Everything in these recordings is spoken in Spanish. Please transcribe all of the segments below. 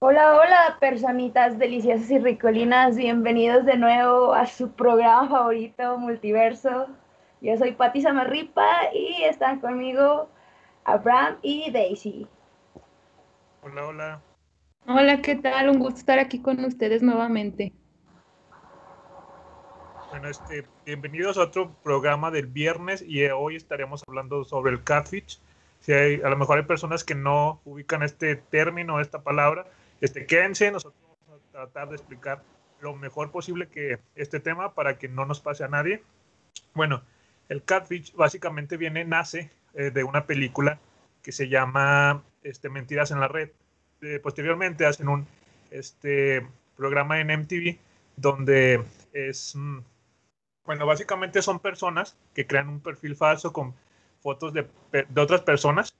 Hola, hola, personitas deliciosas y ricolinas. Bienvenidos de nuevo a su programa favorito, Multiverso. Yo soy Pati Samarripa y están conmigo Abraham y Daisy. Hola, hola. Hola, ¿qué tal? Un gusto estar aquí con ustedes nuevamente. Bueno, este, bienvenidos a otro programa del viernes y hoy estaremos hablando sobre el catfish. Si hay, a lo mejor hay personas que no ubican este término, esta palabra, este, quédense, nosotros vamos a tratar de explicar lo mejor posible que este tema para que no nos pase a nadie. Bueno, el catfish básicamente viene, nace eh, de una película que se llama este, Mentiras en la Red. Eh, posteriormente hacen un este, programa en MTV donde es, mm, bueno, básicamente son personas que crean un perfil falso con fotos de, de otras personas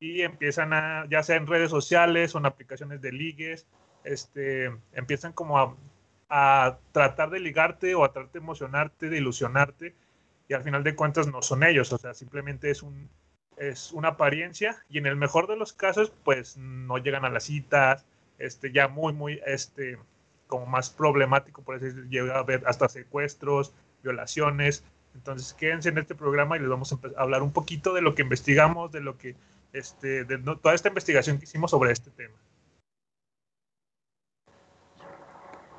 y empiezan a, ya sea en redes sociales o en aplicaciones de ligues, este, empiezan como a, tratar de ligarte o a tratar de emocionarte, de ilusionarte, y al final de cuentas no son ellos, o sea, simplemente es, un, es una apariencia, y en el mejor de los casos, pues no llegan a las citas, este, ya muy, muy, este, como más problemático, por eso llega a haber hasta secuestros, violaciones, entonces quédense en este programa y les vamos a hablar un poquito de lo que investigamos, de lo que este, de no, toda esta investigación que hicimos sobre este tema.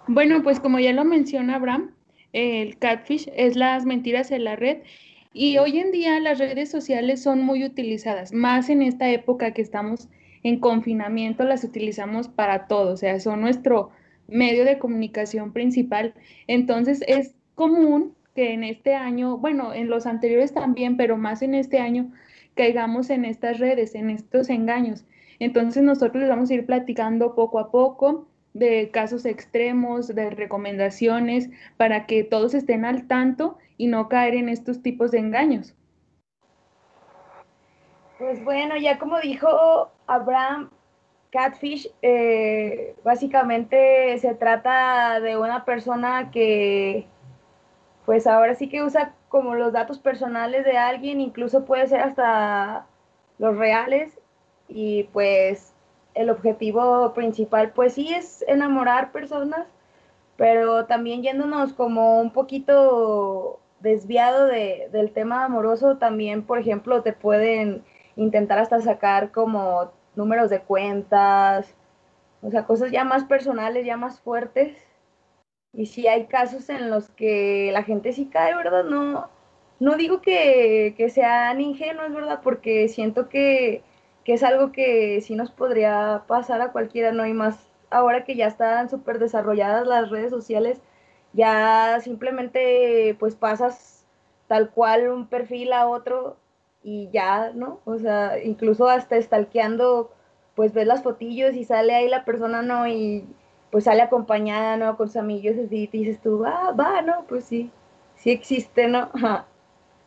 Bueno, pues como ya lo menciona Abraham, el catfish es las mentiras en la red y hoy en día las redes sociales son muy utilizadas, más en esta época que estamos en confinamiento, las utilizamos para todo, o sea, son nuestro medio de comunicación principal. Entonces es común que en este año, bueno, en los anteriores también, pero más en este año, caigamos en estas redes, en estos engaños. Entonces nosotros les vamos a ir platicando poco a poco de casos extremos, de recomendaciones, para que todos estén al tanto y no caer en estos tipos de engaños. Pues bueno, ya como dijo Abraham, Catfish eh, básicamente se trata de una persona que pues ahora sí que usa como los datos personales de alguien, incluso puede ser hasta los reales y pues el objetivo principal pues sí es enamorar personas, pero también yéndonos como un poquito desviado de, del tema amoroso, también por ejemplo te pueden intentar hasta sacar como números de cuentas, o sea, cosas ya más personales, ya más fuertes y sí hay casos en los que la gente sí cae, ¿verdad? No, no digo que, que sean ingenuos, ¿verdad? Porque siento que, que, es algo que sí nos podría pasar a cualquiera, ¿no? Y más ahora que ya están súper desarrolladas las redes sociales, ya simplemente pues pasas tal cual un perfil a otro y ya, ¿no? O sea, incluso hasta stalkeando, pues ves las fotillos y sale ahí la persona, ¿no? Y pues sale acompañada, ¿no? Con sus amigos, así, y dices tú, ah, va, ¿no? Pues sí, sí existe, ¿no?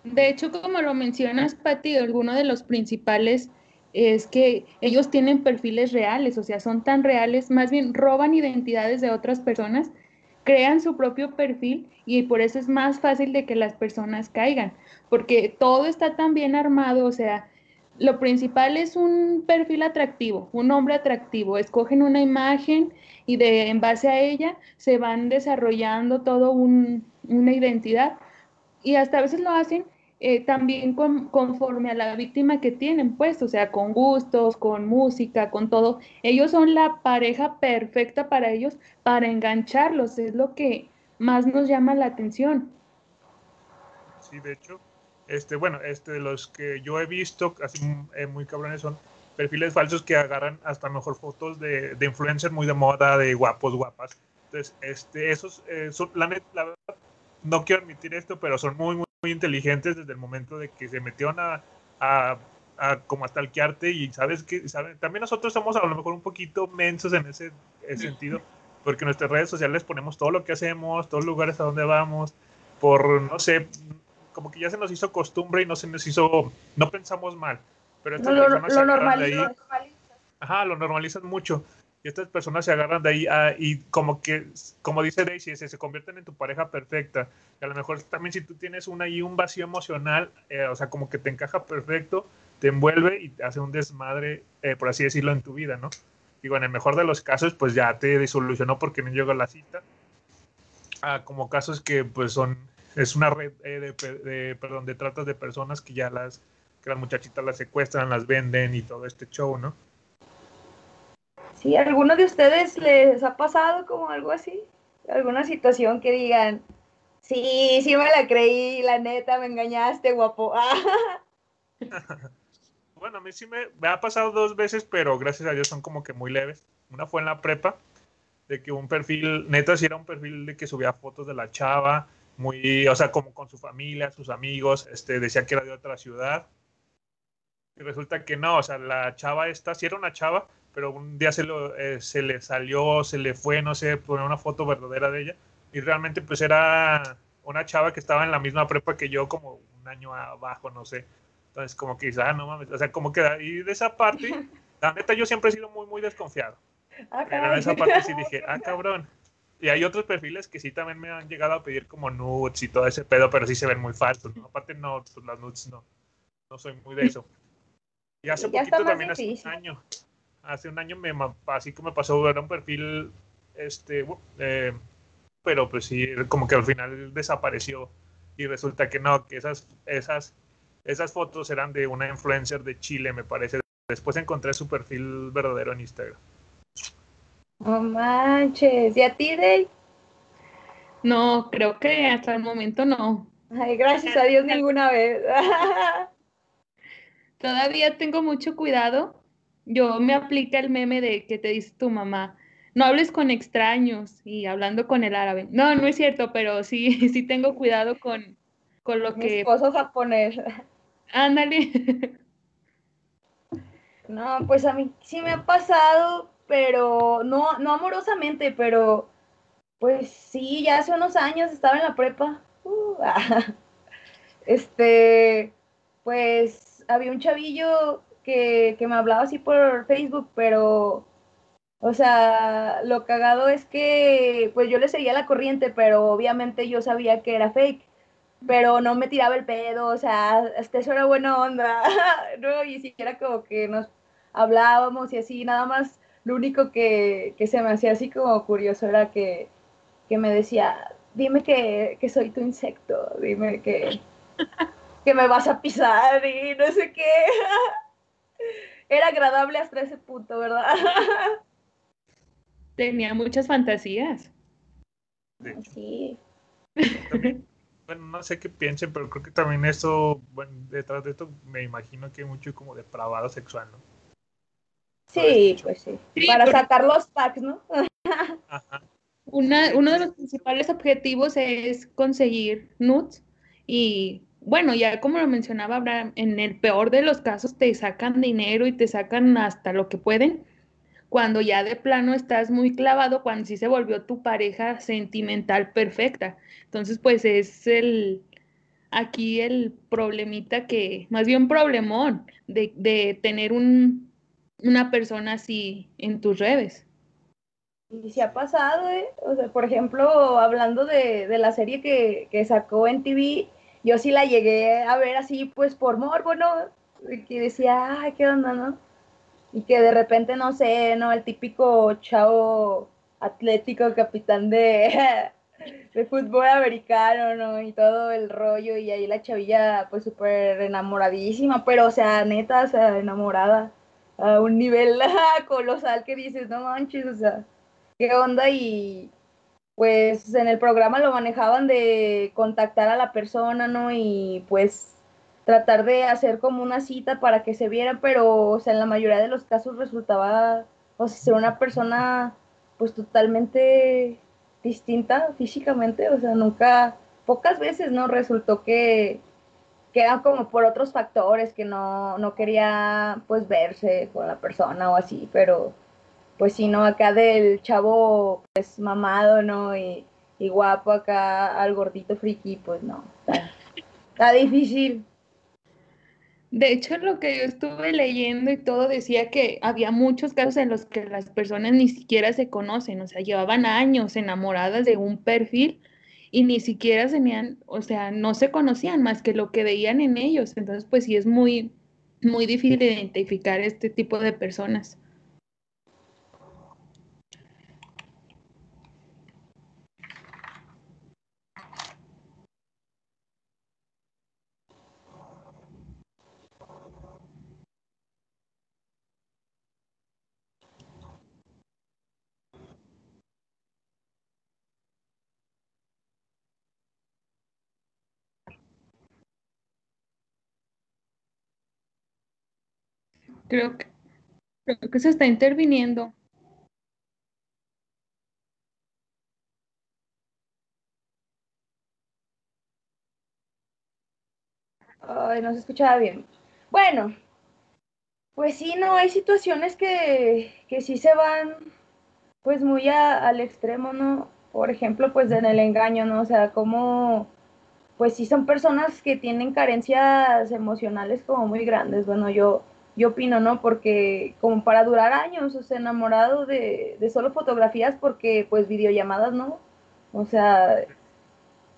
De hecho, como lo mencionas, Pati, alguno de los principales es que ellos tienen perfiles reales, o sea, son tan reales, más bien roban identidades de otras personas, crean su propio perfil y por eso es más fácil de que las personas caigan, porque todo está tan bien armado, o sea, lo principal es un perfil atractivo, un hombre atractivo. Escogen una imagen y de en base a ella se van desarrollando todo un, una identidad y hasta a veces lo hacen eh, también conforme a la víctima que tienen, pues, o sea, con gustos, con música, con todo. Ellos son la pareja perfecta para ellos, para engancharlos, es lo que más nos llama la atención. Sí, de hecho, este, bueno, este, los que yo he visto, así eh, muy cabrones, son perfiles falsos que agarran hasta mejor fotos de, de influencers muy de moda, de guapos, guapas. Entonces, este, esos, eh, son, la, la, verdad, no quiero admitir esto, pero son muy, muy, muy inteligentes desde el momento de que se metieron a, a, a como a stalkearte y sabes que, saben, también nosotros somos a lo mejor un poquito mensos en ese, ese sentido, porque en nuestras redes sociales ponemos todo lo que hacemos, todos los lugares a donde vamos, por, no sé, como que ya se nos hizo costumbre y no se nos hizo, no pensamos mal. Pero estas personas lo, se lo agarran de ahí. Ajá, lo normalizan mucho. Y estas personas se agarran de ahí ah, y como que, como dice Daisy, se, se, convierten en tu pareja perfecta. Y a lo mejor también si tú tienes una y un vacío emocional, eh, o sea, como que te encaja perfecto, te envuelve y te hace un desmadre, eh, por así decirlo, en tu vida, ¿no? digo, en el mejor de los casos, pues ya te disolucionó porque no llegó a la cita. Ah, como casos que pues son, es una red eh, de, perdón, de tratas de personas que ya las, que las muchachitas las secuestran, las venden y todo este show, ¿no? Sí, ¿alguno de ustedes les ha pasado como algo así? ¿Alguna situación que digan, sí, sí me la creí, la neta, me engañaste, guapo? bueno, a mí sí me, me, ha pasado dos veces, pero gracias a Dios son como que muy leves. Una fue en la prepa, de que un perfil, neta, sí era un perfil de que subía fotos de la chava, muy, o sea, como con su familia, sus amigos, este, decía que era de otra ciudad. Y resulta que no, o sea, la chava esta, sí era una chava, pero un día se, lo, eh, se le salió, se le fue, no sé, poner una foto verdadera de ella. Y realmente pues era una chava que estaba en la misma prepa que yo, como un año abajo, no sé. Entonces como que ah, no mames, o sea, como que... Y de esa parte, la neta yo siempre he sido muy, muy desconfiado. Ah, pero en esa parte sí dije, ah, cabrón. Y hay otros perfiles que sí también me han llegado a pedir como nudes y todo ese pedo, pero sí se ven muy falsos, ¿no? Aparte no, pues las nudes no. No soy muy de eso. Y hace poquito también, hace un año, hace un año me así como me pasó, era un perfil, este, eh, pero pues sí, como que al final desapareció y resulta que no, que esas, esas, esas fotos eran de una influencer de Chile, me parece. Después encontré su perfil verdadero en Instagram. No manches, ¿y a ti, Dave? No, creo que hasta el momento no. Ay, gracias a Dios ninguna vez. Todavía tengo mucho cuidado yo me aplica el meme de que te dice tu mamá, no hables con extraños y hablando con el árabe. No, no es cierto, pero sí, sí tengo cuidado con, con lo Mi que... esposo japonés. Ándale. No, pues a mí sí me ha pasado, pero no, no amorosamente, pero pues sí, ya hace unos años estaba en la prepa. Uh, este, pues había un chavillo que, me hablaba así por Facebook, pero, o sea, lo cagado es que, pues yo le seguía la corriente, pero obviamente yo sabía que era fake, pero no me tiraba el pedo, o sea, hasta eso era buena onda, ¿no? Y siquiera como que nos hablábamos y así, nada más, lo único que, se me hacía así como curioso era que, que me decía, dime que, que soy tu insecto, dime que, que me vas a pisar y no sé qué. Era agradable hasta ese punto, ¿verdad? Tenía muchas fantasías. Sí. bueno, no sé qué piensen, pero creo que también eso, bueno, detrás de esto me imagino que hay mucho como depravado sexual, ¿no? Sí, pues sí. Para sacar los packs, ¿no? Ajá. Una, uno de los principales objetivos es conseguir nudes y bueno, ya como lo mencionaba Abraham, en el peor de los casos te sacan dinero y te sacan hasta lo que pueden. Cuando ya de plano estás muy clavado, cuando sí se volvió tu pareja sentimental perfecta. Entonces, pues es el aquí el problemita que, más bien problemón, de, de tener un, una persona así en tus redes. Y se ha pasado, ¿eh? O sea, por ejemplo, hablando de, de la serie que, que sacó en TV, yo sí la llegué a ver así, pues por morbo, ¿no? Que decía, ay, qué onda, ¿no? Y que de repente, no sé, ¿no? El típico chavo atlético, capitán de, de fútbol americano, ¿no? Y todo el rollo, y ahí la chavilla, pues súper enamoradísima, pero, o sea, neta, o sea, enamorada a un nivel colosal que dices, no manches, o sea, qué onda, y pues en el programa lo manejaban de contactar a la persona, ¿no? Y pues tratar de hacer como una cita para que se viera, pero, o sea, en la mayoría de los casos resultaba, o sea, ser una persona pues totalmente distinta físicamente, o sea, nunca, pocas veces, ¿no? Resultó que, que eran como por otros factores, que no, no quería pues verse con la persona o así, pero pues sí, ¿no? Acá del chavo, pues mamado, ¿no? Y, guapo acá al gordito friki, pues no, está, difícil. De hecho, lo que yo estuve leyendo y todo decía que había muchos casos en los que las personas ni siquiera se conocen, o sea, llevaban años enamoradas de un perfil y ni siquiera tenían, o sea, no se conocían más que lo que veían en ellos. Entonces, pues sí es muy, muy difícil identificar este tipo de personas. Creo que, creo que se está interviniendo. Ay, no se escuchaba bien. Bueno, pues sí, no, hay situaciones que, que sí se van pues muy al extremo, ¿no? Por ejemplo, pues en el engaño, ¿no? O sea, como, pues sí son personas que tienen carencias emocionales como muy grandes. Bueno, yo, yo opino, ¿no? Porque como para durar años, o sea, enamorado de, de solo fotografías porque pues videollamadas, ¿no? O sea,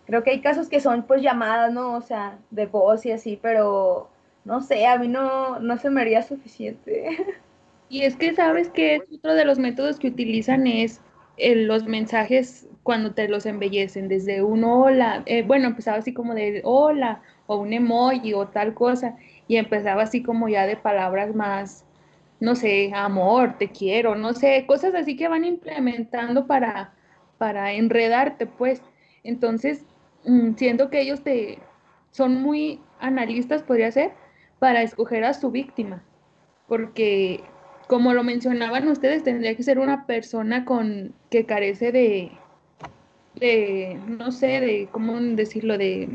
creo que hay casos que son pues llamadas, ¿no? O sea, de voz y así, pero no sé, a mí no, no se me haría suficiente. Y es que sabes que otro de los métodos que utilizan es eh, los mensajes cuando te los embellecen, desde un hola, eh, bueno, empezaba así como de hola, o un emoji o tal cosa, y empezaba así como ya de palabras más, no sé, amor, te quiero, no sé, cosas así que van implementando para, para enredarte, pues. Entonces, mm, siento que ellos te son muy analistas, podría ser, para escoger a su víctima, porque como lo mencionaban ustedes, tendría que ser una persona con que carece de, de no sé, de, ¿cómo decirlo? De,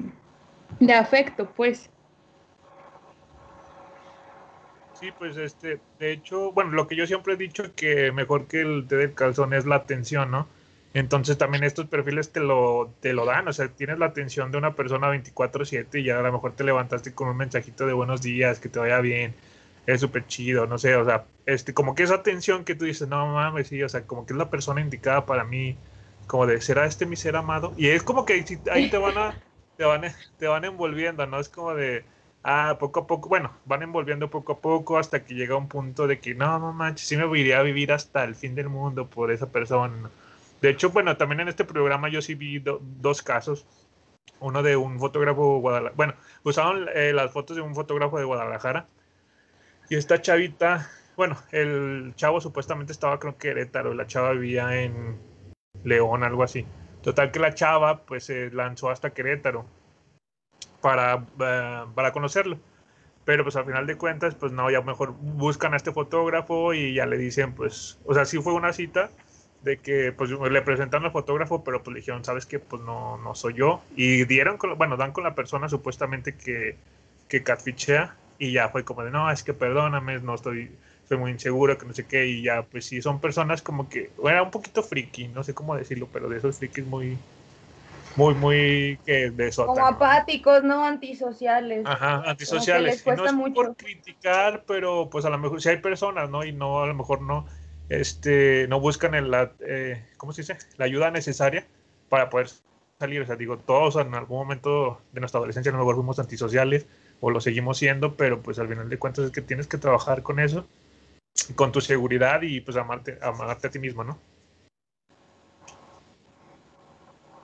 de afecto, pues. Sí, pues este, de hecho, bueno, lo que yo siempre he dicho que mejor que el té del calzón es la atención, ¿no? Entonces también estos perfiles te lo, te lo dan, o sea, tienes la atención de una persona 24/7 y ya a lo mejor te levantaste con un mensajito de buenos días, que te vaya bien, es súper chido, no sé, o sea, este, como que esa atención que tú dices, no mames, sí, o sea, como que es la persona indicada para mí, como de, ¿será este mi ser amado? Y es como que ahí te van a, te van, te van envolviendo, ¿no? Es como de, ah, poco a poco, bueno, van envolviendo poco a poco hasta que llega un punto de que, no, no manches, sí me iría a vivir hasta el fin del mundo por esa persona. De hecho, bueno, también en este programa yo sí vi dos casos. Uno de un fotógrafo Guadalajara. Bueno, usaron eh, las fotos de un fotógrafo de Guadalajara. Y esta chavita, bueno, el chavo supuestamente estaba creo que Querétaro, la chava vivía en León, algo así. Total que la chava pues se lanzó hasta Querétaro para, eh, para conocerlo. Pero pues al final de cuentas, pues no, ya mejor buscan a este fotógrafo y ya le dicen, pues, o sea, sí fue una cita, de que pues le presentaron al fotógrafo, pero pues le dijeron, sabes que pues no, no soy yo. Y dieron, con, bueno, dan con la persona supuestamente que, que catfichea y ya fue como de, no, es que perdóname, no estoy, estoy muy inseguro, que no sé qué, y ya pues sí, son personas como que, era un poquito friki, no sé cómo decirlo, pero de esos frikis muy, muy, muy que de Como apáticos, ¿no? Antisociales. Ajá, antisociales. no es mucho. por criticar, pero pues a lo mejor si hay personas, ¿no? Y no, a lo mejor no este, no buscan el, la, eh, ¿cómo se dice? la ayuda necesaria para poder salir. O sea, digo, todos en algún momento de nuestra adolescencia a lo mejor fuimos antisociales o lo seguimos siendo, pero pues al final de cuentas es que tienes que trabajar con eso, con tu seguridad y pues amarte, amarte a ti mismo, ¿no?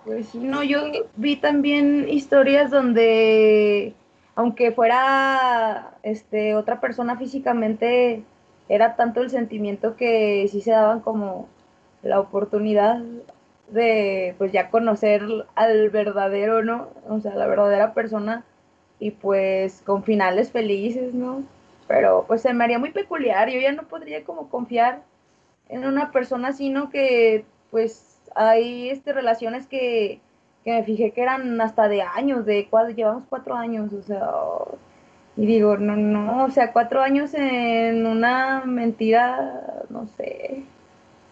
Pues no, yo vi también historias donde, aunque fuera este, otra persona físicamente era tanto el sentimiento que sí se daban como la oportunidad de pues ya conocer al verdadero, ¿no? O sea, la verdadera persona y pues con finales felices, ¿no? Pero pues se me haría muy peculiar, yo ya no podría como confiar en una persona sino Que pues hay este, relaciones que, que me fijé que eran hasta de años, de cuatro, llevamos cuatro años, o sea, y digo, no, no, o sea, cuatro años en una mentira, no sé,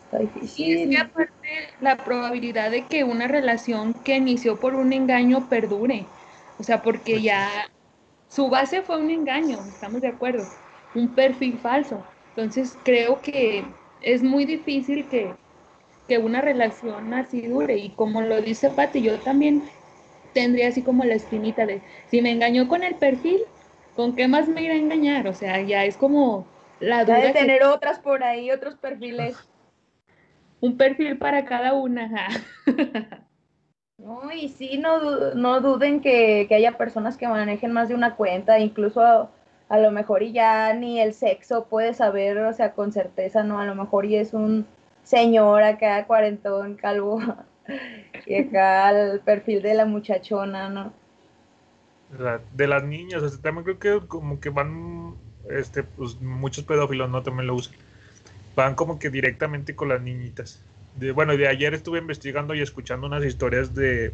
está difícil. Y es que aparte la probabilidad de que una relación que inició por un engaño perdure, o sea, porque ya su base fue un engaño, estamos de acuerdo, un perfil falso. Entonces creo que es muy difícil que, que una relación así dure. Y como lo dice Pati, yo también tendría así como la espinita de, si me engañó con el perfil, ¿con qué más me irá a engañar? O sea, ya es como la duda. de tener otras por ahí, otros perfiles. Un perfil para cada una. no, y sí, no, no duden que, que, haya personas que manejen más de una cuenta, incluso a, a, lo mejor y ya ni el sexo puede saber, o sea, con certeza, ¿no? A lo mejor y es un señor acá, cuarentón, calvo, y acá el perfil de la muchachona, ¿no? de las niñas, o sea, también creo que como que van, este, pues muchos pedófilos no también lo usan. Van como que directamente con las niñitas. De, bueno, de ayer estuve investigando y escuchando unas historias de,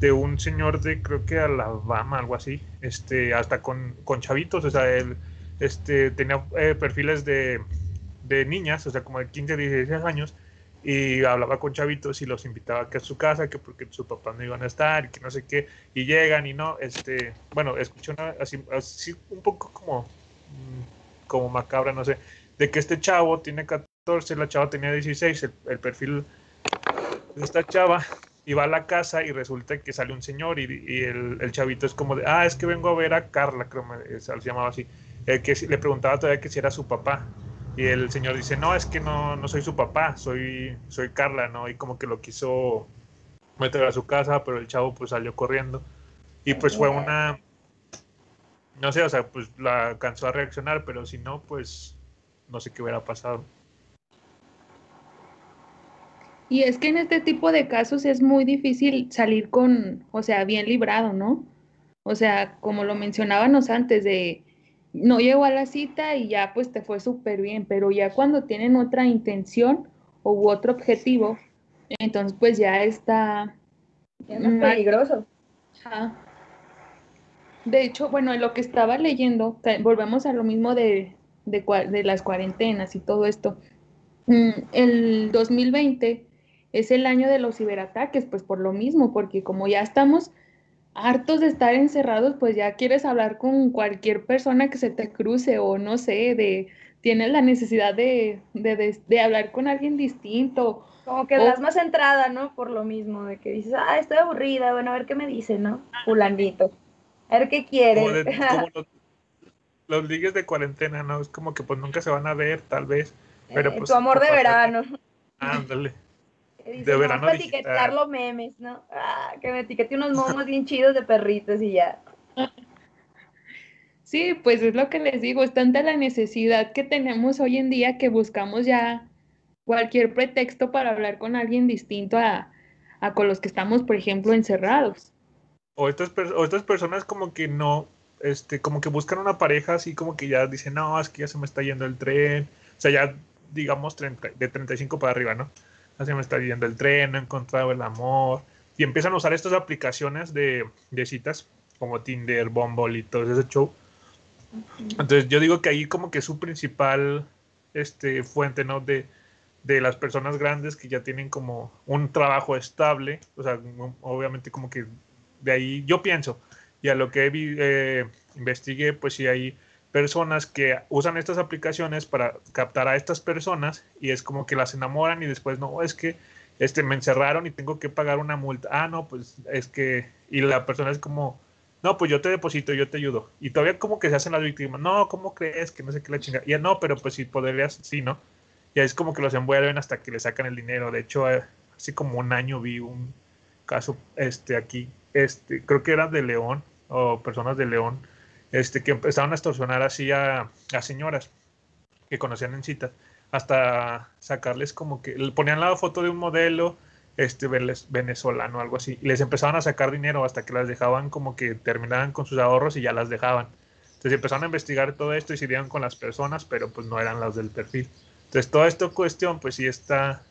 de un señor de creo que Alabama, algo así, este, hasta con, con chavitos, o sea, él este, tenía eh, perfiles de, de niñas, o sea, como de 15, 16 años, y hablaba con chavitos y los invitaba a su casa, que porque su papá no iban a estar, y que no sé qué, y llegan y no, este, bueno, escuché una, así, así un poco como, mm, como macabra, no sé, de que este chavo tiene 14, la chava tenía 16, el, perfil de esta chava, y va a la casa y resulta que sale un señor y, el, chavito es como de, ah, es que vengo a ver a Carla, creo que se llamaba así, el que le preguntaba todavía que si era su papá. Y el señor dice, no, es que no, no soy su papá, soy, soy Carla, ¿no? Y como que lo quiso meter a su casa, pero el chavo pues salió corriendo. Y pues fue una, no sé, o sea, pues la alcanzó a reaccionar, pero si no, pues no sé qué hubiera pasado. Y es que en este tipo de casos es muy difícil salir con, o sea, bien librado, ¿no? O sea, como lo mencionábamos antes, de no llegó a la cita y ya pues te fue súper bien, pero ya cuando tienen otra intención u otro objetivo, entonces pues ya está... más peligroso. De hecho, bueno, en lo que estaba leyendo, volvemos a lo mismo de, de, de las cuarentenas y todo esto. Mm, el 2020 es el año de los ciberataques, pues por lo mismo, porque como ya estamos hartos de estar encerrados, pues ya quieres hablar con cualquier persona que se te cruce o no sé, de tienes la necesidad de, de, hablar con alguien distinto. Como que das más entrada, ¿no? Por lo mismo, de que dices, ah, estoy aburrida, bueno, a ver qué me dice, ¿no? Fulanito. A ver qué quiere. Como, los, ligues de cuarentena, ¿no? Es como que pues nunca se van a ver, tal vez. Pero eh, pues, tu amor de verano. Ándale de verano etiquetar los memes, ¿no? Ah, que me etiquete unos momos bien chidos de perritos y ya. Sí, pues es lo que les digo, es tanta la necesidad que tenemos hoy en día que buscamos ya cualquier pretexto para hablar con alguien distinto a, con los que estamos, por ejemplo, encerrados. O estas, o estas personas como que no, este, como que buscan una pareja así como que ya dicen, no, es que ya se me está yendo el tren, o sea, ya digamos de 35 para arriba, ¿no? Se me está yendo el tren, he encontrado el amor. Y empiezan a usar estas aplicaciones de, citas, como Tinder, Bumble y todo ese show. Entonces yo digo que ahí como que su principal este, fuente, ¿no? De, de las personas grandes que ya tienen como un trabajo estable, o sea, obviamente como que de ahí yo pienso, y a lo que eh, investigué, pues sí hay personas que usan estas aplicaciones para captar a estas personas y es como que las enamoran y después no, es que este, me encerraron y tengo que pagar una multa. Ah, no, pues es que, y la persona es como, no, pues yo te deposito, yo te ayudo. Y todavía como que se hacen las víctimas, no, ¿cómo crees? Que no sé qué la chinga. Ya no, pero pues si podrías, sí, ¿no? Y es como que los envuelven hasta que le sacan el dinero. De hecho, eh, así como un año vi un caso este aquí, este, creo que era de León o personas de León este, que empezaron a extorsionar así a, señoras que conocían en citas, hasta sacarles como que le ponían la foto de un modelo este venezolano algo así, y les empezaban a sacar dinero hasta que las dejaban como que terminaban con sus ahorros y ya las dejaban. Entonces empezaron a investigar todo esto y se dieron con las personas, pero pues no eran las del perfil. Entonces toda esta cuestión pues sí está,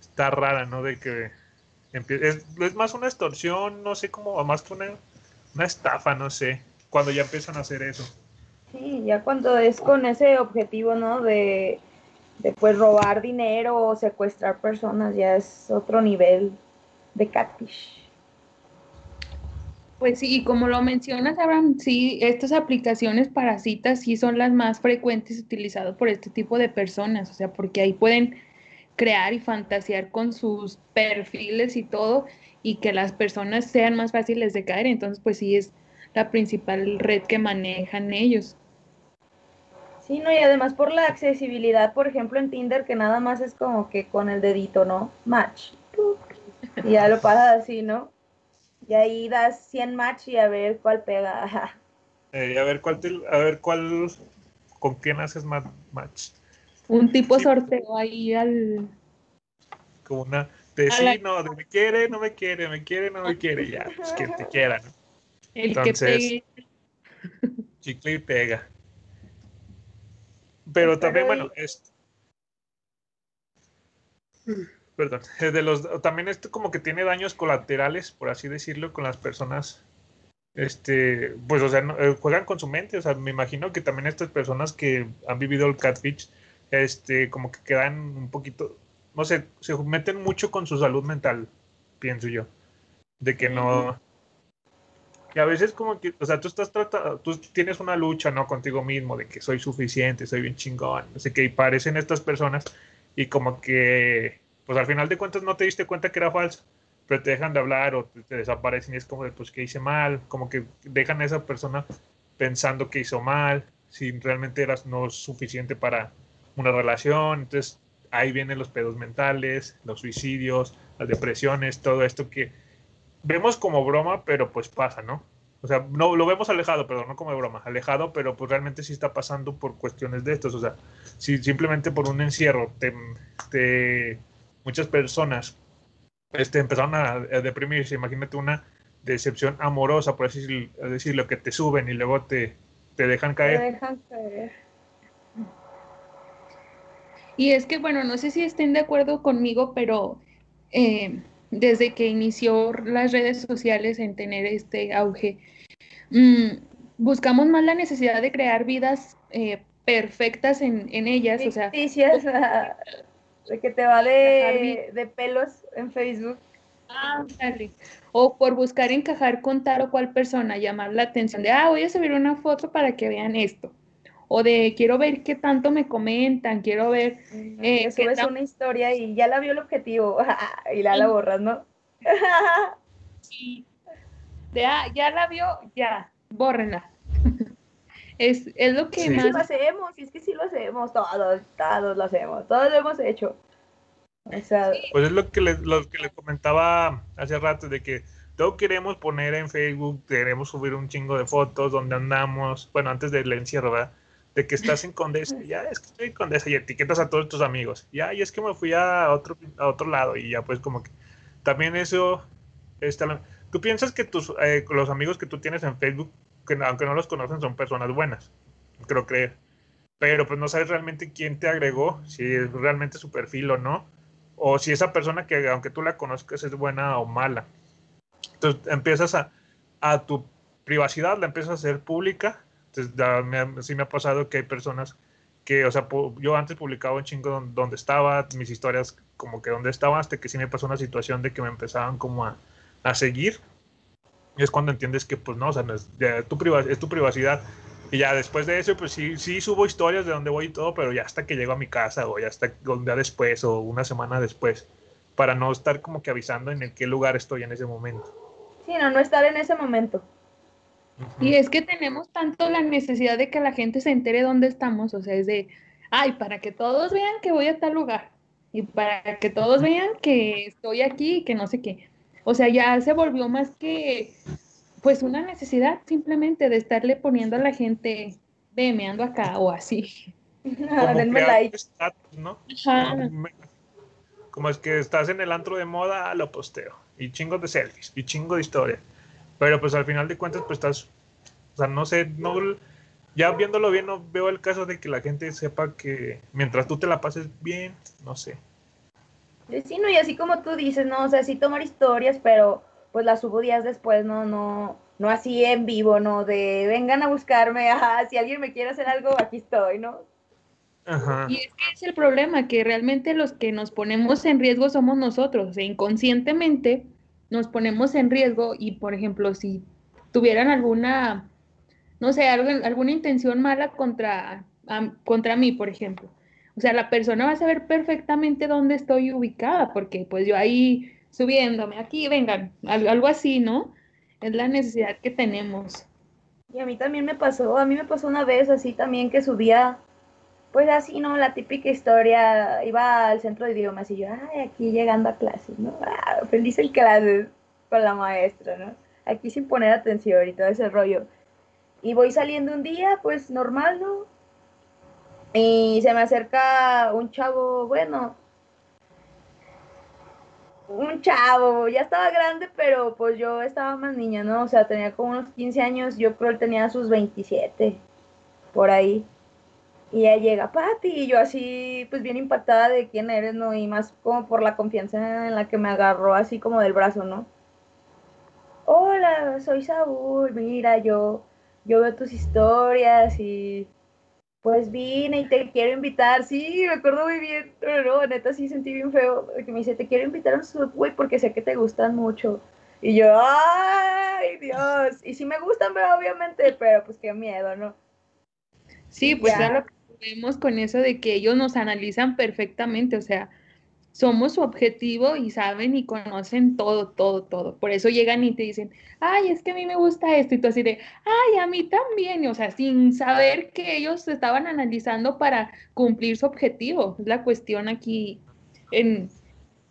está rara, ¿no? De que es, es más una extorsión, no sé cómo, más que una, una estafa, no sé cuando ya empiezan a hacer eso. Sí, ya cuando es con ese objetivo, ¿no? De, de pues robar dinero o secuestrar personas, ya es otro nivel de catfish. Pues sí, y como lo mencionas, Abraham, sí, estas aplicaciones para citas sí son las más frecuentes utilizadas por este tipo de personas, o sea, porque ahí pueden crear y fantasear con sus perfiles y todo, y que las personas sean más fáciles de caer, entonces pues sí es la principal red que manejan ellos. Sí, no, y además por la accesibilidad, por ejemplo, en Tinder, que nada más es como que con el dedito, ¿no? Match. Y ya lo pasas así, ¿no? Y ahí das 100 match y a ver cuál pega. Eh, a ver cuál, a ver cuál, con quién haces match. Un tipo sorteo ahí al... Como una, de sí, no, me quiere, no me quiere, me quiere, no me quiere, ya, pues que te quiera, ¿no? El Entonces, que Chicle y pega. Pero también, bueno, es... Perdón, de los, también esto como que tiene daños colaterales, por así decirlo, con las personas este, pues, o sea, eh, juegan con su mente, o sea, me imagino que también estas personas que han vivido el catfish, este, como que quedan un poquito, no sé, se meten mucho con su salud mental, pienso yo, de que no, y a veces como que, o sea, tú estás tratando, tú tienes una lucha, ¿no? Contigo mismo, de que soy suficiente, soy bien chingón, no sé qué, y parecen estas personas y como que, pues al final de cuentas no te diste cuenta que era falso pero te dejan de hablar o te, desaparecen y es como de, pues, que hice mal? Como que dejan a esa persona pensando que hizo mal, si realmente eras no suficiente para una relación. Entonces, ahí vienen los pedos mentales, los suicidios, las depresiones, todo esto que vemos como broma, pero pues pasa, ¿no? O sea, no lo vemos alejado, pero no como broma, alejado, pero pues realmente sí está pasando por cuestiones de estos. O sea, si simplemente por un encierro te, te muchas personas este, empezaron a, deprimirse. Imagínate una decepción amorosa, por así decirlo, que te suben y luego te, te dejan caer. Te dejan caer. Y es que, bueno, no sé si estén de acuerdo conmigo, pero eh, desde que inició las redes sociales en tener este auge, mm, buscamos más la necesidad de crear vidas eh, perfectas en, en ellas. O sea, de que te va de, de pelos en Facebook. Ah, O por buscar encajar con tal o cual persona, llamar la atención de, ah, voy a subir una foto para que vean esto. O de, quiero ver qué tanto me comentan, quiero ver... Eh, subes una historia y ya la vio el objetivo y la, la borras, ¿no? sí. De, ah, ya la vio, ya, bórrenla. Es, es lo que sí. más... lo hacemos, y es que sí lo hacemos, todos, todos lo hacemos, todos lo hemos hecho. O sea... Pues es lo que, les, lo que les comentaba hace rato, de que todo queremos poner en Facebook, queremos subir un chingo de fotos donde andamos, bueno, antes del encierro, ¿verdad? De que estás en Condesa, ya es que estoy en Condesa y etiquetas a todos tus amigos, ya, y es que me fui a otro, a otro lado y ya pues como que también eso, está, tú piensas que tus, eh, los amigos que tú tienes en Facebook que aunque no los conocen, son personas buenas, creo creer. Pero pues no sabes realmente quién te agregó, si es realmente su perfil o no, o si esa persona que aunque tú la conozcas es buena o mala. Entonces empiezas a, a tu privacidad, la empiezas a hacer pública. Entonces ya me, sí me ha pasado que hay personas que, o sea, yo antes publicaba un chingo donde, estaba, mis historias como que donde estaba, hasta que sí me pasó una situación de que me empezaban como a, a seguir es cuando entiendes que, pues no, o sea, es, tu es tu privacidad. Y ya después de eso, pues sí, sí subo historias de dónde voy y todo, pero ya hasta que llego a mi casa o ya hasta un día después o una semana después, para no estar como que avisando en qué lugar estoy en ese momento. Sí, no, no estar en ese momento. Y es que tenemos tanto la necesidad de que la gente se entere dónde estamos, o sea, es de, ay, para que todos vean que voy a tal lugar y para que todos vean que estoy aquí y que no sé qué. O sea, ya se volvió más que pues una necesidad simplemente de estarle poniendo a la gente, ve, me ando acá o así. Denme like. ¿no? Como es que estás en el antro de moda, lo posteo. Y chingo de selfies, y chingo de historia. Pero pues al final de cuentas, pues estás, o sea, no sé, no, ya viéndolo bien, no veo el caso de que la gente sepa que mientras tú te la pases bien, no sé. Sí, no, y así como tú dices, no, o sea, sí tomar historias, pero pues las subo días después, no, no, no así en vivo, no, de vengan a buscarme, ajá, si alguien me quiere hacer algo, aquí estoy, ¿no? Ajá. Y es que es el problema, que realmente los que nos ponemos en riesgo somos nosotros, o sea, inconscientemente nos ponemos en riesgo y, por ejemplo, si tuvieran alguna, no sé, alguna intención mala contra, contra mí, por ejemplo, o sea, la persona va a saber perfectamente dónde estoy ubicada, porque pues yo ahí subiéndome aquí, vengan, algo así, ¿no? Es la necesidad que tenemos. Y a mí también me pasó, a mí me pasó una vez así también que subía, pues así, ¿no? La típica historia, iba al centro de idiomas y yo, ay, aquí llegando a clases, ¿no? Ah, feliz en clases con la maestra, ¿no? Aquí sin poner atención y todo ese rollo. Y voy saliendo un día, pues normal, ¿no? Y se me acerca un chavo, bueno, un chavo, ya estaba grande, pero pues yo estaba más niña, ¿no? O sea, tenía como unos 15 años, yo creo que él tenía sus 27, por ahí. Y ya llega Patti y yo así, pues bien impactada de quién eres, ¿no? Y más como por la confianza en la que me agarró así como del brazo, ¿no? Hola, soy Saúl, mira, yo, yo veo tus historias y pues vine y te quiero invitar. Sí, me acuerdo muy bien, pero no, neta sí sentí bien feo, que me dice, te quiero invitar a un Subway porque sé que te gustan mucho. Y yo, ay, Dios. Y sí me gustan, pero obviamente, pero pues qué miedo, ¿no? Sí, pues ya. Vemos con eso de que ellos nos analizan perfectamente, o sea, somos su objetivo y saben y conocen todo, todo, todo. Por eso llegan y te dicen, ay, es que a mí me gusta esto, y tú así de, ay, a mí también, o sea, sin saber que ellos estaban analizando para cumplir su objetivo. Es la cuestión aquí en,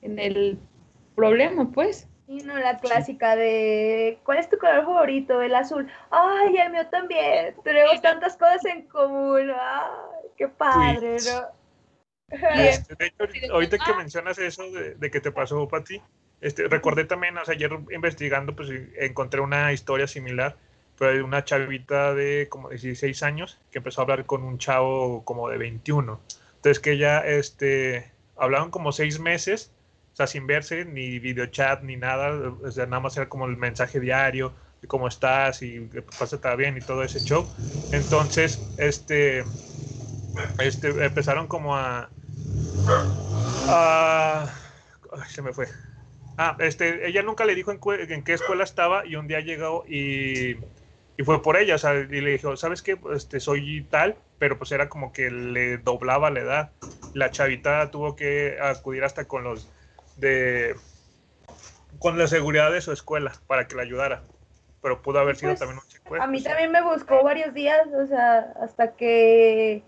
en el problema, pues. Y no la clásica de ¿cuál es tu color favorito? El azul. Ay, el mío también. Tenemos tantas cosas en común. Ay, qué padre, ¿no? Este, de hecho, ahorita que mencionas eso de, que te pasó, Pati, este, recordé también, o sea, ayer investigando, pues encontré una historia similar, pero de una chavita de como 16 años que empezó a hablar con un chavo como de 21. Entonces que ella, este, hablaron como seis meses o sea, sin verse, ni videochat, ni nada, o sea, nada más era como el mensaje diario, de cómo estás y pasa está bien y todo ese show. Entonces, este, este, empezaron como a, a se me fue. Ah, este, ella nunca le dijo en, en, qué escuela estaba y un día llegó y, y, fue por ella, o sea, y le dijo, ¿sabes qué? Este, soy tal, pero pues era como que le doblaba la edad. La chavita tuvo que acudir hasta con los de con la seguridad de su escuela para que la ayudara. Pero pudo haber sido pues, también un chico. A mí también me buscó varios días, o sea, hasta que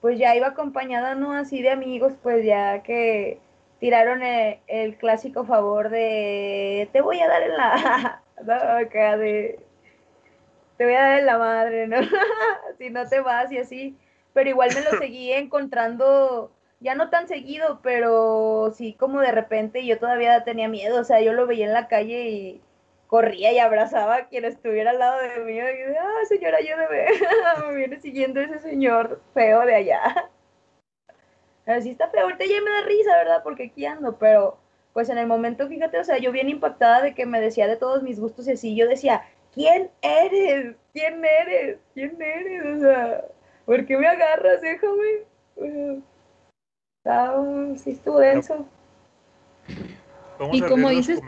pues ya iba acompañada, ¿no? Así de amigos, pues ya que tiraron el, clásico favor de te voy a dar en la acá de te voy a dar en la madre, ¿no? si no te vas y así. Pero igual me lo seguí encontrando ya no tan seguido, pero sí como de repente yo todavía tenía miedo, o sea, yo lo veía en la calle y corría y abrazaba a quien estuviera al lado de mí y dije, ah, señora, ayúdeme, me viene siguiendo ese señor feo de allá. Pero sí está feo, ahorita ya me da risa, ¿verdad? Porque aquí ando, pero pues en el momento, fíjate, o sea, yo bien impactada de que me decía de todos mis gustos y así, yo decía, ¿quién eres? ¿Quién eres? ¿Quién eres? O sea, ¿por qué me agarras? Déjame sí estuvo denso. y como dices,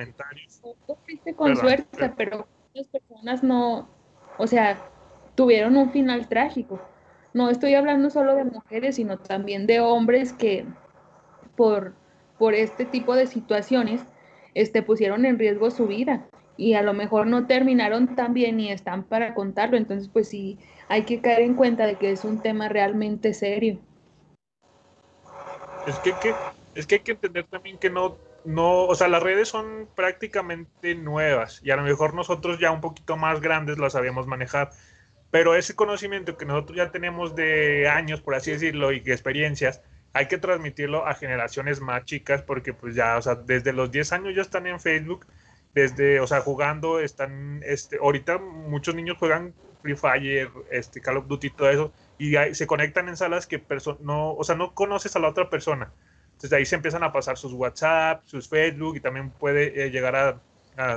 tú fuiste con suerte, pero las personas no, o sea, tuvieron un final trágico. No estoy hablando solo de mujeres, sino también de hombres que por, por este tipo de situaciones este, pusieron en riesgo su vida y a lo mejor no terminaron tan bien y están para contarlo. Entonces, pues sí, hay que caer en cuenta de que es un tema realmente serio. Es que, es que hay que entender también que no, no, o sea, las redes son prácticamente nuevas y a lo mejor nosotros ya un poquito más grandes las sabíamos manejar, pero ese conocimiento que nosotros ya tenemos de años, por así decirlo, y experiencias, hay que transmitirlo a generaciones más chicas porque pues ya, o sea, desde los 10 años ya están en Facebook, desde, o sea, jugando, están, este, ahorita muchos niños juegan Free Fire, este, Call of Duty, todo eso, y se conectan en salas que no, o sea, no conoces a la otra persona. Entonces de ahí se empiezan a pasar sus WhatsApp, sus Facebook y también puede eh, llegar a,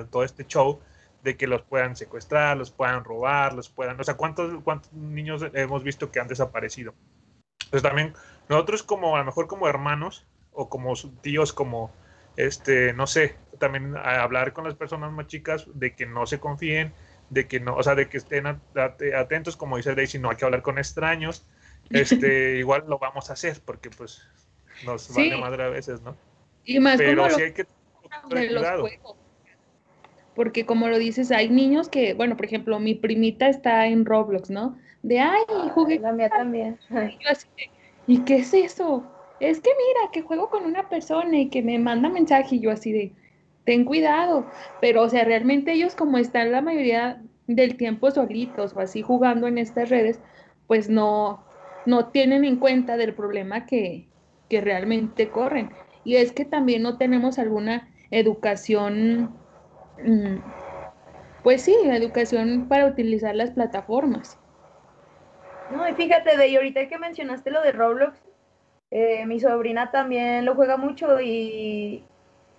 todo este show de que los puedan secuestrar, los puedan robar, los puedan, o sea, ¿cuántos, cuántos niños hemos visto que han desaparecido? Entonces también nosotros como a lo mejor como hermanos o como tíos, como este, no sé, también hablar con las personas más chicas de que no se confíen, de que no, o sea, de que estén atentos, como dice Daisy, no hay que hablar con extraños, este, igual lo vamos a hacer, porque pues nos vale madre a veces, ¿no? Y más Pero sí hay que tener cuidado. Porque como lo dices, hay niños que, bueno, por ejemplo, mi primita está en Roblox, ¿no? De, ay, jugué. La mía también. ¿Y qué es eso? Es que mira, que juego con una persona y que me manda mensaje y yo así de, ten cuidado. Pero, o sea, realmente ellos como están la mayoría del tiempo solitos o así jugando en estas redes, pues no, no tienen en cuenta del problema que, que realmente corren. Y es que también no tenemos alguna educación, mm, pues sí, educación para utilizar las plataformas. No, y fíjate, de ahorita que mencionaste lo de Roblox, eh, mi sobrina también lo juega mucho y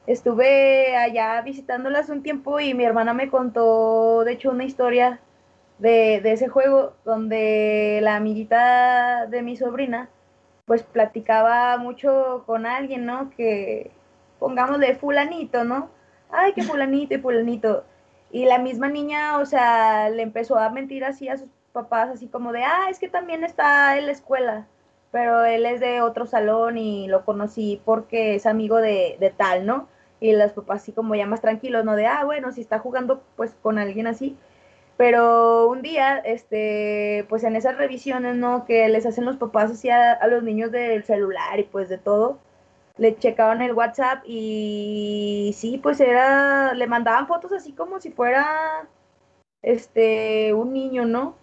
estuve allá visitándolas un tiempo y mi hermana me contó, de hecho, una historia de, de ese juego donde la amiguita de mi sobrina pues platicaba mucho con alguien, ¿no? Que pongamos de fulanito, ¿no? Ay, que fulanito y fulanito. Y la misma niña, o sea, le empezó a mentir así a sus papás, así como de, ah, es que también está en la escuela, pero él es de otro salón y lo conocí porque es amigo de, de tal, ¿no? Y los papás así como ya más tranquilos, ¿no? De, ah, bueno, si está jugando pues con alguien así. Pero un día, este, pues en esas revisiones, ¿no? Que les hacen los papás así a, los niños del celular y pues de todo, le checaban el WhatsApp y sí, pues era, le mandaban fotos así como si fuera, este, un niño, ¿no?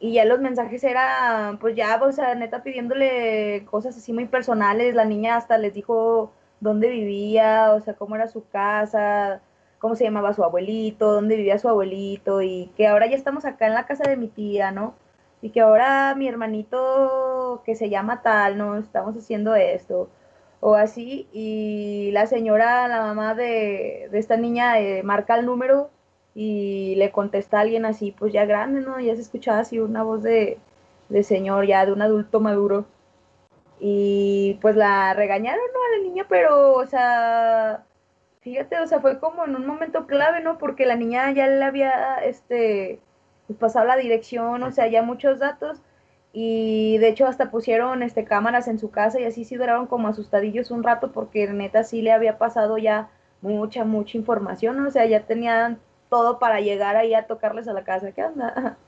Y ya los mensajes eran, pues ya, o sea, neta pidiéndole cosas así muy personales. La niña hasta les dijo dónde vivía, o sea, cómo era su casa, cómo se llamaba su abuelito, dónde vivía su abuelito, y que ahora ya estamos acá en la casa de mi tía, ¿no? Y que ahora mi hermanito que se llama tal, ¿no? Estamos haciendo esto, o así, y la señora, la mamá de, esta niña, eh, marca el número y le contesta a alguien así, pues ya grande, ¿no? Ya se escuchaba así una voz de, de señor, ya de un adulto maduro. Y pues la regañaron, ¿no? A la niña, pero, o sea, Fíjate, o sea, fue como en un momento clave, ¿no? Porque la niña ya le había, este, pues pasado la dirección, o sea, ya muchos datos. Y de hecho hasta pusieron este, cámaras en su casa y así sí duraron como asustadillos un rato porque neta sí le había pasado ya mucha, mucha información, o sea, ya tenían todo para llegar ahí a tocarles a la casa. ¿Qué onda?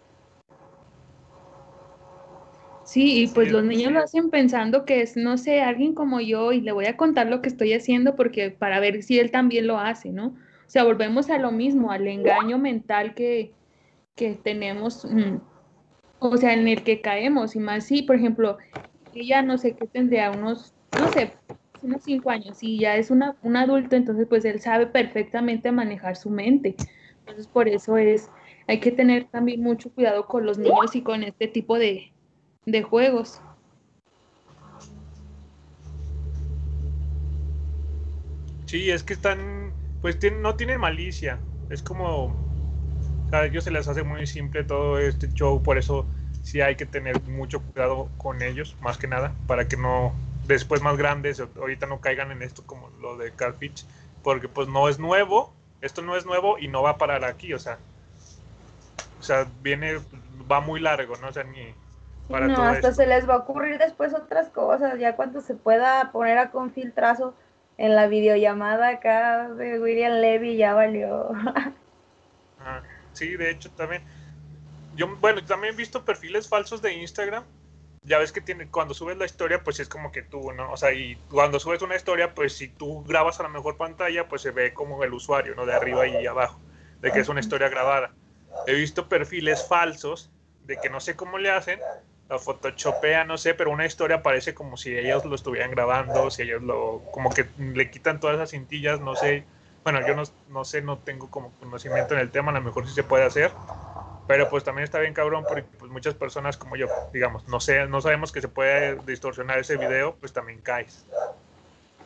Sí, y pues los niños lo hacen pensando que es, no sé, alguien como yo y le voy a contar lo que estoy haciendo porque para ver si él también lo hace, ¿no? O sea, volvemos a lo mismo, al engaño mental que, que tenemos, mm, o sea, en el que caemos. Y más si, por ejemplo, ella no sé qué tendría, unos, no sé, unos cinco años y ya es una, un adulto, entonces pues él sabe perfectamente manejar su mente. Entonces por eso es, hay que tener también mucho cuidado con los niños y con este tipo de, de juegos. Sí, es que están, pues no tienen malicia. Es como, a ellos se les hace muy simple todo este show, por eso sí hay que tener mucho cuidado con ellos, más que nada, para que no, después más grandes, ahorita no caigan en esto como lo de Catfish, porque pues no es nuevo, esto no es nuevo y no va a parar aquí, o sea, o sea, viene, va muy largo, ¿no? O sea, ni, no, hasta se les va a ocurrir después otras cosas, ya cuando se pueda poner a con filtrazo en la videollamada acá de William Levy ya valió. Ah, sí, de hecho también. Yo, bueno, también he visto perfiles falsos de Instagram. Ya ves que tiene, cuando subes la historia, pues es como que tú, ¿no? O sea, y cuando subes una historia, pues si tú grabas a la mejor pantalla, pues se ve como el usuario, ¿no? De arriba y abajo, de que es una historia grabada. He visto perfiles falsos de que no sé cómo le hacen, la photoshopea, no sé, pero una historia parece como si ellos lo estuvieran grabando, si ellos lo, como que le quitan todas esas cintillas, no sé, bueno, yo no, no sé, no tengo como conocimiento en el tema, a lo mejor sí se puede hacer, pero pues también está bien cabrón porque pues muchas personas como yo, digamos, no sé, no sabemos que se puede distorsionar ese video, pues también caes.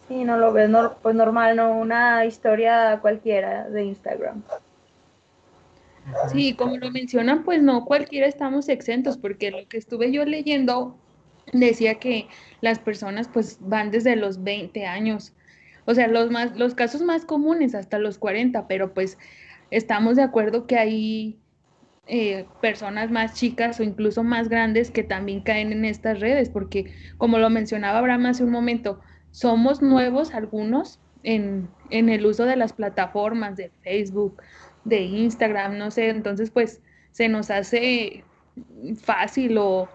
Sí, no lo ves, pues normal, no, una historia cualquiera de Instagram. Sí, como lo mencionan, pues no cualquiera estamos exentos, porque lo que estuve yo leyendo decía que las personas pues van desde los 20 años, o sea, los, más, los casos más comunes hasta los 40, pero pues estamos de acuerdo que hay eh, personas más chicas o incluso más grandes que también caen en estas redes, porque como lo mencionaba Abraham hace un momento, somos nuevos algunos en, en el uso de las plataformas de Facebook, de Instagram, no sé, entonces pues se nos hace fácil o,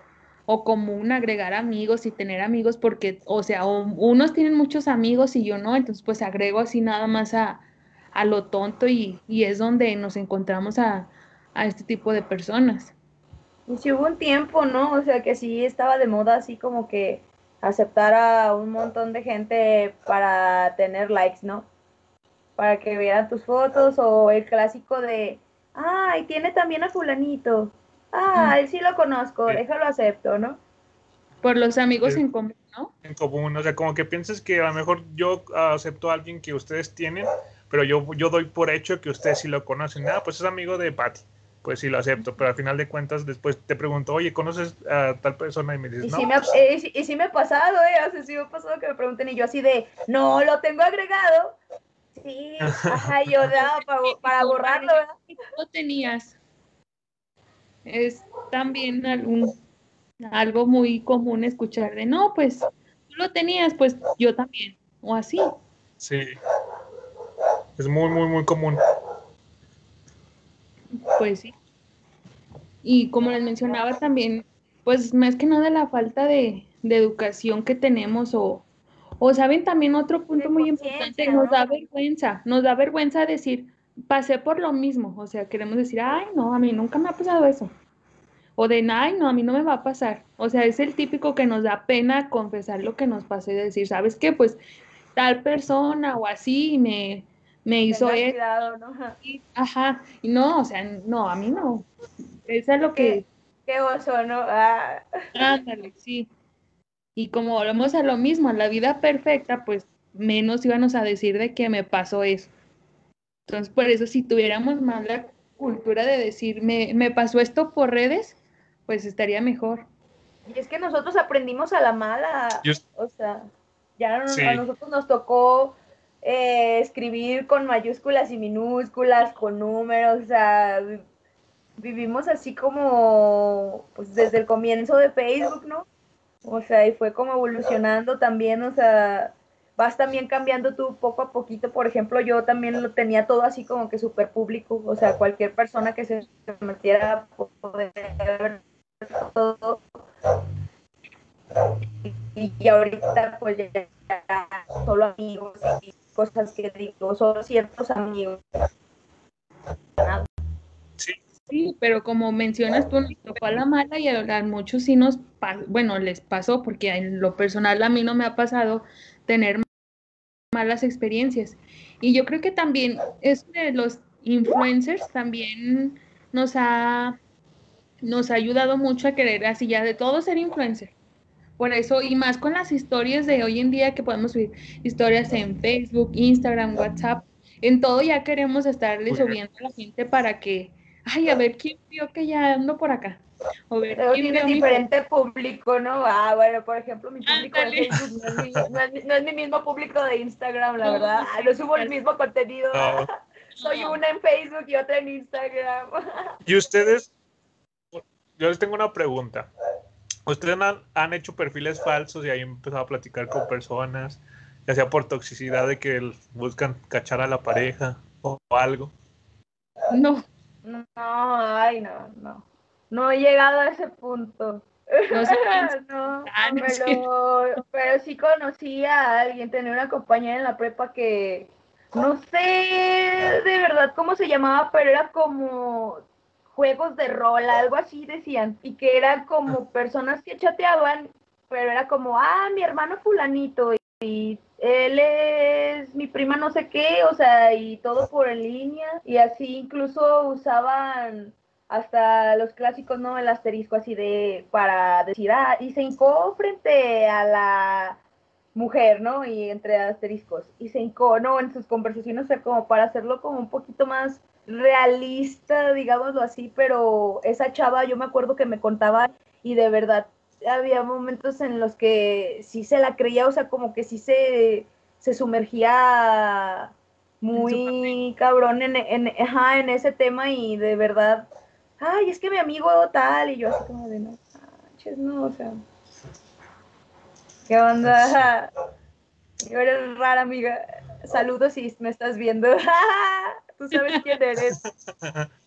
común agregar amigos y tener amigos porque, o sea, unos tienen muchos amigos y yo no, entonces pues agrego así nada más a, lo tonto y, es donde nos encontramos a, a, este tipo de personas. Y si hubo un tiempo, ¿no? O sea, que sí estaba de moda así como que aceptar a un montón de gente para tener likes, ¿no? Para que vieran tus fotos o el clásico de, ay, tiene también a fulanito. ah, sí lo conozco, déjalo acepto, ¿no? Por los amigos en común, ¿no? En común, o sea, como que piensas que a lo mejor yo acepto a alguien que ustedes tienen, pero yo, yo doy por hecho que ustedes sí lo conocen. Ah, pues es amigo de Patty. Pues sí lo acepto, pero al final de cuentas después te pregunto, oye, ¿conoces a tal persona? Y me dices, y no. Sí me ha, eh, y, sí me ha pasado, ¿eh? O sea, sí me ha pasado que me pregunten y yo así de, no, lo tengo agregado. Sí, ajá, yo para, para borrarlo, ¿verdad? Lo tenías. Es también algún algo muy común escuchar de, no, pues tú lo tenías, pues yo también, o así. Sí, es muy, muy, muy común. Pues sí. Y como les mencionaba también, pues más que nada la falta de, educación que tenemos o, o saben también otro punto muy importante, nos da vergüenza, nos da vergüenza decir, pasé por lo mismo, o sea, queremos decir, ay, no, a mí nunca me ha pasado eso. O de, ay, no, a mí no me va a pasar. O sea, es el típico que nos da pena confesar lo que nos pasó y decir, ¿sabes qué? Pues tal persona o así me, me hizo eso. ¿no? ajá, y no, o sea, no, a mí no. Eso es lo que... Qué, oso, ¿no? Ah. Ándale, sí. Y como volvemos a lo mismo, a la vida perfecta, pues menos íbamos a decir de que me pasó eso. Entonces, por eso, si tuviéramos más la cultura de decir, me, me pasó esto por redes, pues estaría mejor. Y es que nosotros aprendimos a la mala, o sea, ya a nosotros nos tocó eh, escribir con mayúsculas y minúsculas, con números, o sea, vivimos así como, pues desde el comienzo de Facebook, ¿no? O sea, y fue como evolucionando también, o sea, vas también cambiando tú poco a poquito. Por ejemplo, yo también lo tenía todo así como que súper público, o sea, cualquier persona que se metiera poder ver todo. Y, ahorita pues ya solo amigos y cosas que digo, solo ciertos amigos. Sí. Pero como mencionas tú, nos tocó a la mala y a, muchos sí nos, bueno, les pasó, porque en lo personal a mí no me ha pasado tener malas experiencias. Y yo creo que también es de los influencers también nos ha nos ha ayudado mucho a querer así ya de todo ser influencer. Por eso, y más con las historias de hoy en día que podemos subir historias en Facebook, Instagram, WhatsApp, en todo ya queremos estarle subiendo a la gente para que, ay, a ver quién vio que ya ando por acá. O ver tiene diferente público, ¿no? Ah, bueno, por ejemplo, mi público de Facebook no es, mi, mismo público de Instagram, la verdad. no subo el mismo contenido. Soy una en Facebook y otra en Instagram. ¿Y ustedes yo les tengo una pregunta. ¿Ustedes han, hecho perfiles falsos y ahí empezado a platicar con personas, ya sea por toxicidad de que buscan cachar a la pareja o, algo? No. No, ay, no, no. No he llegado a ese punto. No, pero, pero sí conocí a alguien, tenía una compañera en la prepa que no sé de verdad cómo se llamaba, pero era como juegos de rol, algo así decían, y que eran como personas que chateaban, pero era como, ah, mi hermano fulanito, y él es mi prima no sé qué, o sea, y todo por en línea, y así incluso usaban hasta los clásicos, ¿no? El asterisco así de, para decir, ah, y se hincó frente a la mujer, ¿no? Y entre asteriscos, y se hincó, ¿no? En sus conversaciones, o sea, como para hacerlo como un poquito más realista, digámoslo así, pero esa chava yo me acuerdo que me contaba y de verdad había momentos en los que sí se la creía, o sea, como que sí se, se sumergía muy cabrón en, en, en ese tema y de verdad, ay, es que mi amigo tal, y yo así como de, no, no, o sea, ¿qué onda? Yo eres rara, amiga. Saludos si me estás viendo. Tú sabes quién eres.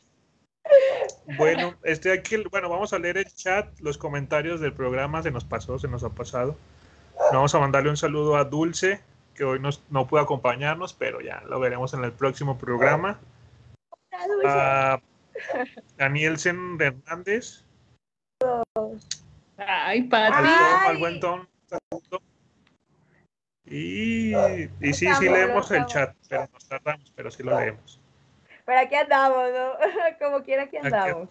Bueno, este aquí, bueno, vamos a leer el chat, los comentarios del programa, se nos pasó, se nos ha pasado. Vamos a mandarle un saludo a Dulce, que hoy no pudo acompañarnos, pero ya lo veremos en el próximo programa. A Danielsen Hernández. Ay, para Al buen Tom, Y, y sí, sí leemos el chat, pero nos tardamos, pero sí lo leemos. Pero aquí andamos, ¿no? Como quiera, aquí andamos.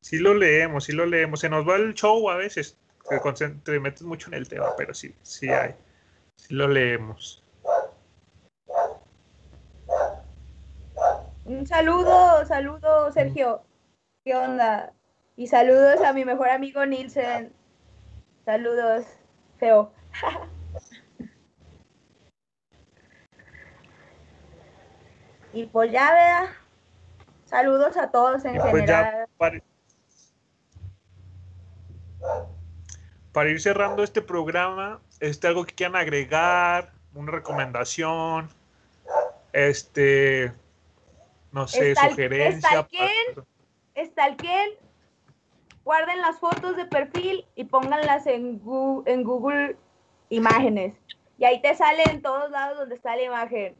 sí lo leemos, sí lo leemos. Se nos va el show a veces, te, te metes mucho en el tema, pero sí, sí hay. Sí lo leemos. Un saludo, saludo, Sergio. ¿Qué onda? Y saludos a mi mejor amigo Nielsen. Saludos, feo. y pues ya, vea. Saludos a todos en pues general. para, para, ir cerrando este programa, este algo que quieran agregar, una recomendación, este, no sé, sugerencia. Stalken, guarden las fotos de perfil y pónganlas en Google, en Google Imágenes. Y ahí te sale en todos lados donde está la imagen.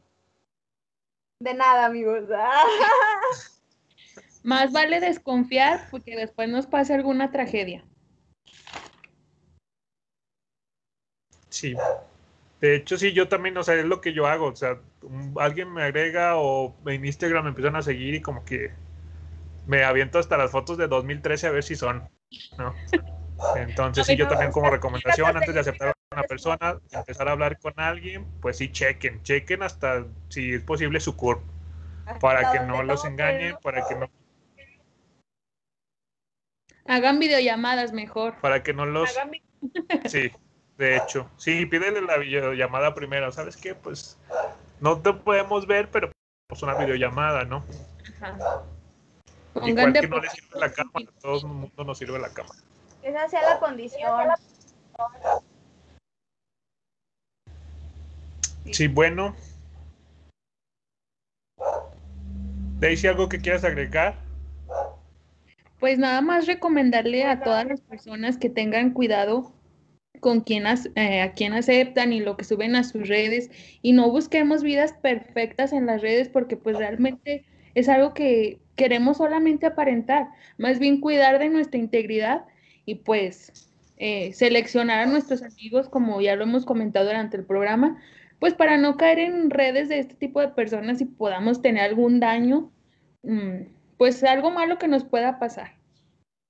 De nada, amigos. Más vale desconfiar porque después nos pase alguna tragedia. Sí. De hecho, sí, yo también, o sea, es lo que yo hago. O sea, alguien me agrega o en Instagram me empiezan a seguir y como que me aviento hasta las fotos de 2013 a ver si son, ¿no? Entonces, sí, yo también como recomendación, antes de aceptar una persona, empezar a hablar con alguien, pues sí, chequen, chequen hasta, si es posible, su CURP, para que no los engañen, para que no... Hagan videollamadas mejor. Para que no los... Sí, de hecho, sí, pídele la videollamada primero, ¿sabes qué? Pues no te podemos ver, pero pues una videollamada, ¿no? Ajá. Igual que no le sirve la cámara, a todo el mundo nos sirve la cámara. Esa sea la condición. Sí, bueno. Daisy, ¿algo que quieras agregar? Pues nada más recomendarle a todas las personas que tengan cuidado con quién eh, a quién aceptan y lo que suben a sus redes y no busquemos vidas perfectas en las redes porque pues realmente es algo que queremos solamente aparentar, más bien cuidar de nuestra integridad y pues eh, seleccionar a nuestros amigos, como ya lo hemos comentado durante el programa, pues para no caer en redes de este tipo de personas y podamos tener algún daño, mm, pues algo malo que nos pueda pasar.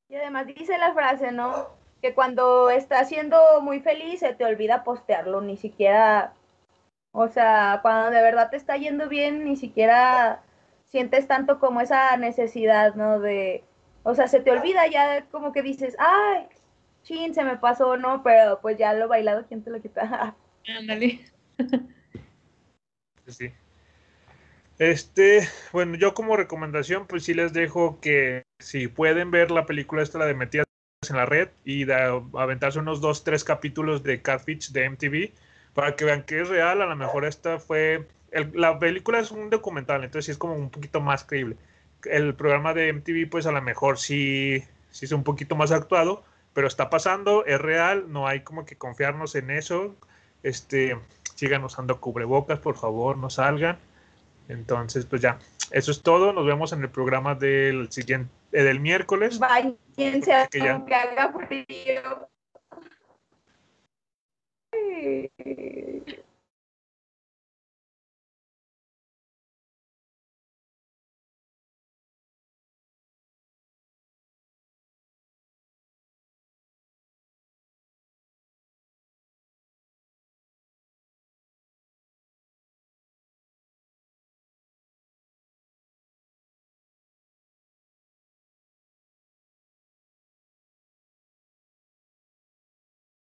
Y además dice la frase, ¿no? Que cuando estás siendo muy feliz se te olvida postearlo, ni siquiera, o sea, cuando de verdad te está yendo bien, ni siquiera sientes tanto como esa necesidad, ¿no? De, o sea, se te olvida ya como que dices, ay, chin, se me pasó, ¿no? Pero pues ya lo bailado, ¿quién te lo quita? Ándale. Sí. Este, bueno, yo como recomendación, pues sí les dejo que si pueden ver la película esta, la de Metidas en la Red, y aventarse unos dos, tres capítulos de Catfish de MTV, para que vean que es real, a lo mejor esta fue la película es un documental, entonces sí es como un poquito más creíble. El programa de MTV, pues a lo mejor sí, sí es un poquito más actuado, pero está pasando, es real, no hay como que confiarnos en eso. Este, sigan usando cubrebocas, por favor, no salgan. Entonces, pues ya, eso es todo. Nos vemos en el programa del siguiente, eh, del miércoles. Váyanse haga frío.